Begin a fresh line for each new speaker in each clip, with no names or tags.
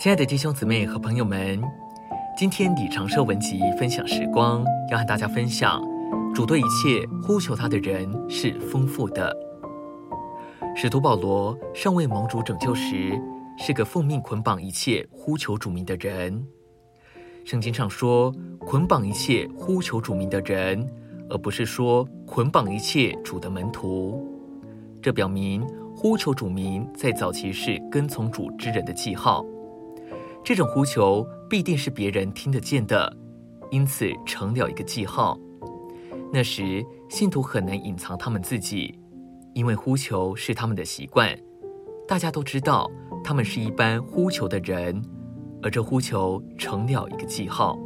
亲爱的弟兄姊妹和朋友们，今天李长寿文集分享时光，要和大家分享主对一切呼求他的人是丰富的。使徒保罗尚未蒙主拯救时，是个奉命捆绑一切呼求主名的人。圣经上说捆绑一切呼求主名的人，而不是说捆绑一切主的门徒。这表明呼求主名在早期是跟从主之人的记号。这种呼求必定是别人听得见的，因此成了一个记号。那时信徒很难隐藏他们自己，因为呼求是他们的习惯。大家都知道他们是一般呼求的人，而这呼求成了一个记号。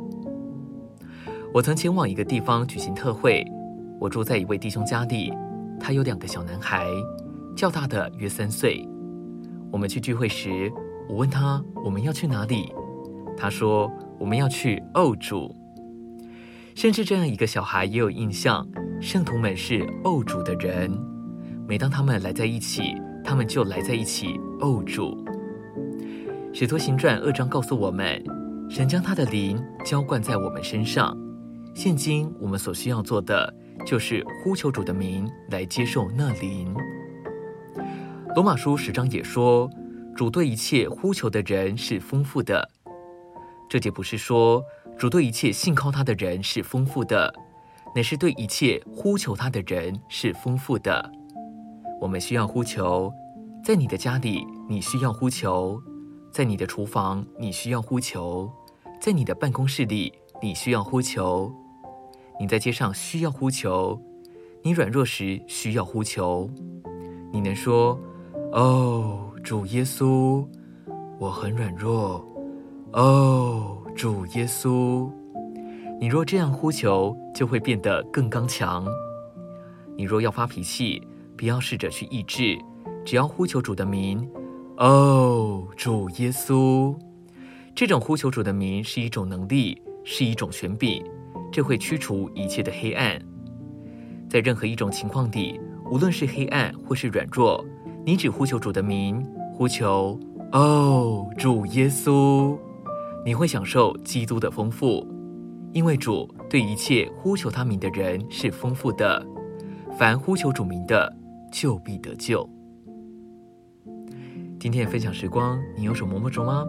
我曾前往一个地方举行特会，我住在一位弟兄家里，他有两个小男孩，较大的约三岁。我们去聚会时，我问他我们要去哪里，他说我们要去哦主。甚至这样一个小孩也有印象，圣徒们是哦主的人。每当他们来在一起，他们就来在一起哦主。使徒行传二章告诉我们，神将他的灵浇灌在我们身上。现今我们所需要做的，就是呼求主的名来接受那灵。罗马书十章也说。主对一切呼求的人是丰富的，这节不是说主对一切信靠他的人是丰富的，乃是对一切呼求他的人是丰富的。我们需要呼求，在你的家里你需要呼求，在你的厨房你需要呼求，在你的办公室里你需要呼求，你在街上需要呼求，你软弱时需要呼求。你能说，哦，主耶稣，我很软弱。哦，主耶稣，你若这样呼求，就会变得更刚强。你若要发脾气，不要试着去抑制，只要呼求主的名。哦，主耶稣，这种呼求主的名是一种能力，是一种权柄，这会驱除一切的黑暗。在任何一种情况里，无论是黑暗或是软弱，你只呼求主的名。呼求哦，主耶稣，你会享受基督的丰富，因为主对一切呼求他名的人是丰富的。凡呼求主名的，就必得救。今天的分享时光，你有什么摸着吗？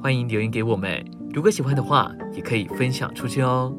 欢迎留言给我们。如果喜欢的话，也可以分享出去哦。